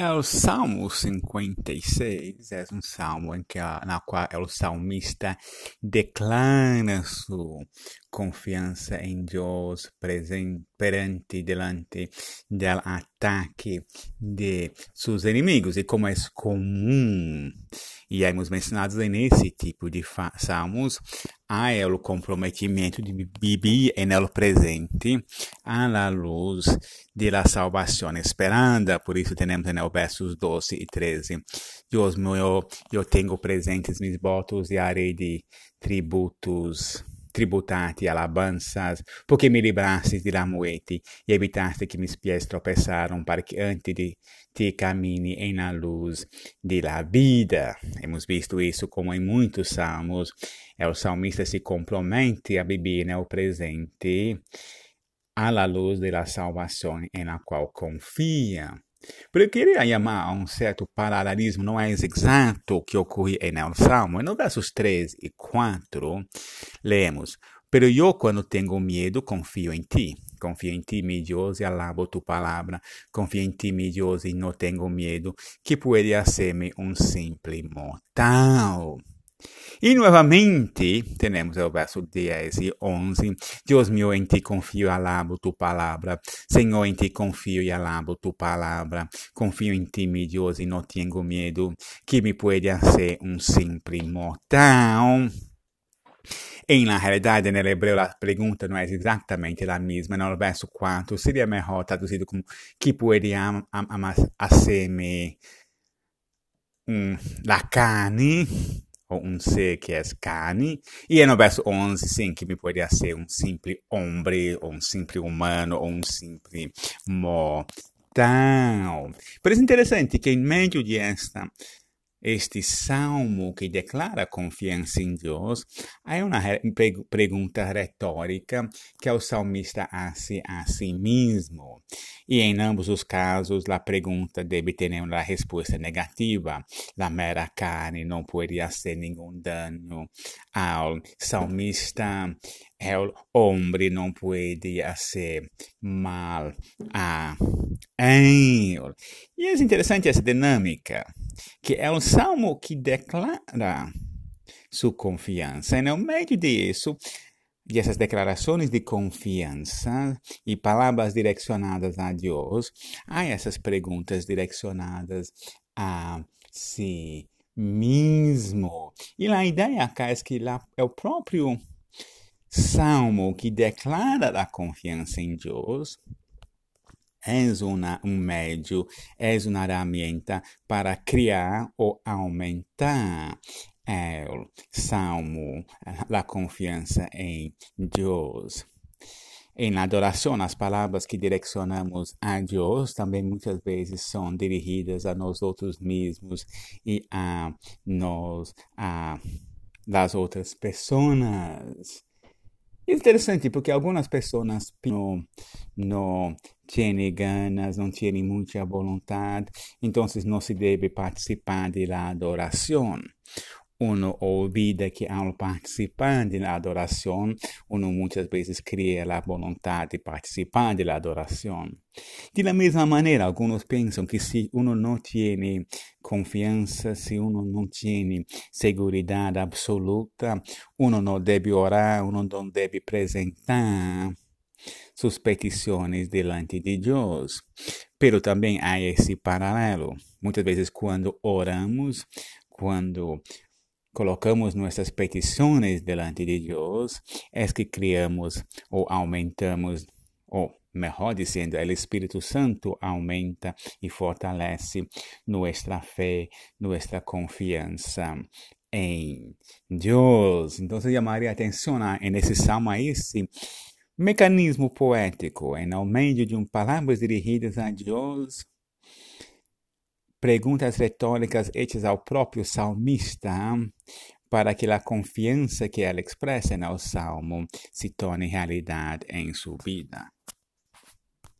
É o Salmo 56, é um salmo em que, na qual o salmista declara confiança em Deus perante, delante do ataque de seus inimigos. E como é comum, e hemos mencionado nesse tipo de salmos, há o comprometimento de viver no presente à luz da salvação esperada. Por isso, temos no versos 12 e 13. Deus meu, eu tenho presentes meus votos e arei de tributos tributati alabanças, porque me libraste de la e evitaste que meus pés tropeçaram para que antes de ti camine la luz de la vida. Hemos visto isso como em muitos salmos. É o salmista se compromete a viver no presente à luz de la salvação em la qual confia. Queria chamar a um certo paralelismo, não é exato que ocorre no Salmo. No versos 3 e 4, lemos: Pero eu, quando tenho medo, confio em ti. Confio em ti, mi Deus, e alabo tu palavra. Confio em ti, mi Deus, e não tenho medo, que pode ser-me um simples mortal. E novamente, temos o verso 10 e 11. Deus meu, em ti confio e alabo tu palavra. Senhor, em ti confio e alabo tu palavra. Confio em ti, meu Deus, e não tenho medo que me pode ser um simples mortal. Em na realidade, no hebreu, a pergunta não é exatamente a mesma. No verso 4, seria melhor traduzido como que pode am, am, am, la carne ou um ser que é carne, e no verso 11, sim, que me poderia ser um simples homem, ou um simples humano, ou um simples mortal. Isso é interessante que em meio de esta este salmo que declara confiança em Deus, há uma pergunta retórica que o salmista hace a si mesmo. E em ambos os casos, a pergunta deve ter uma resposta negativa. A mera carne não poderia ser nenhum dano ao salmista. O homem não poderia ser mal a ele. E é interessante essa dinâmica que é um salmo que declara sua confiança. E no meio disso, dessas declarações de confiança e palavras direcionadas a Deus, há essas perguntas direcionadas a si mesmo. E a ideia cá é que lá é o próprio salmo que declara a confiança em Deus és una, um médio, és uma ferramenta para criar ou aumentar o salmo, a confiança em Deus. Em adoração, as palavras que direcionamos a Deus também muitas vezes são dirigidas a nós outros mesmos e a nós, a das outras pessoas. É interessante porque algumas pessoas não, não têm ganas, não têm muita vontade, então não se deve participar da adoração uno olvida que ao participar da adoração, uno muitas vezes cria a vontade de participar da adoração. De mesma maneira, alguns pensam que se uno não tem confiança, se uno não tem segurança absoluta, uno não deve orar, uno não deve apresentar suas petições delante de Deus. Pero também há esse paralelo. Muitas vezes, quando oramos, quando colocamos nossas petições delante de Deus, é que criamos ou aumentamos, ou melhor dizendo, o Espírito Santo aumenta e fortalece nossa fé, nossa confiança em Deus. Então, eu chamaria atenção nesse salmo a esse mecanismo poético, em ao meio de um palavras dirigidas a Deus, perguntas retóricas hechas ao próprio salmista para que a confiança que ela expressa no salmo se torne realidade em sua vida.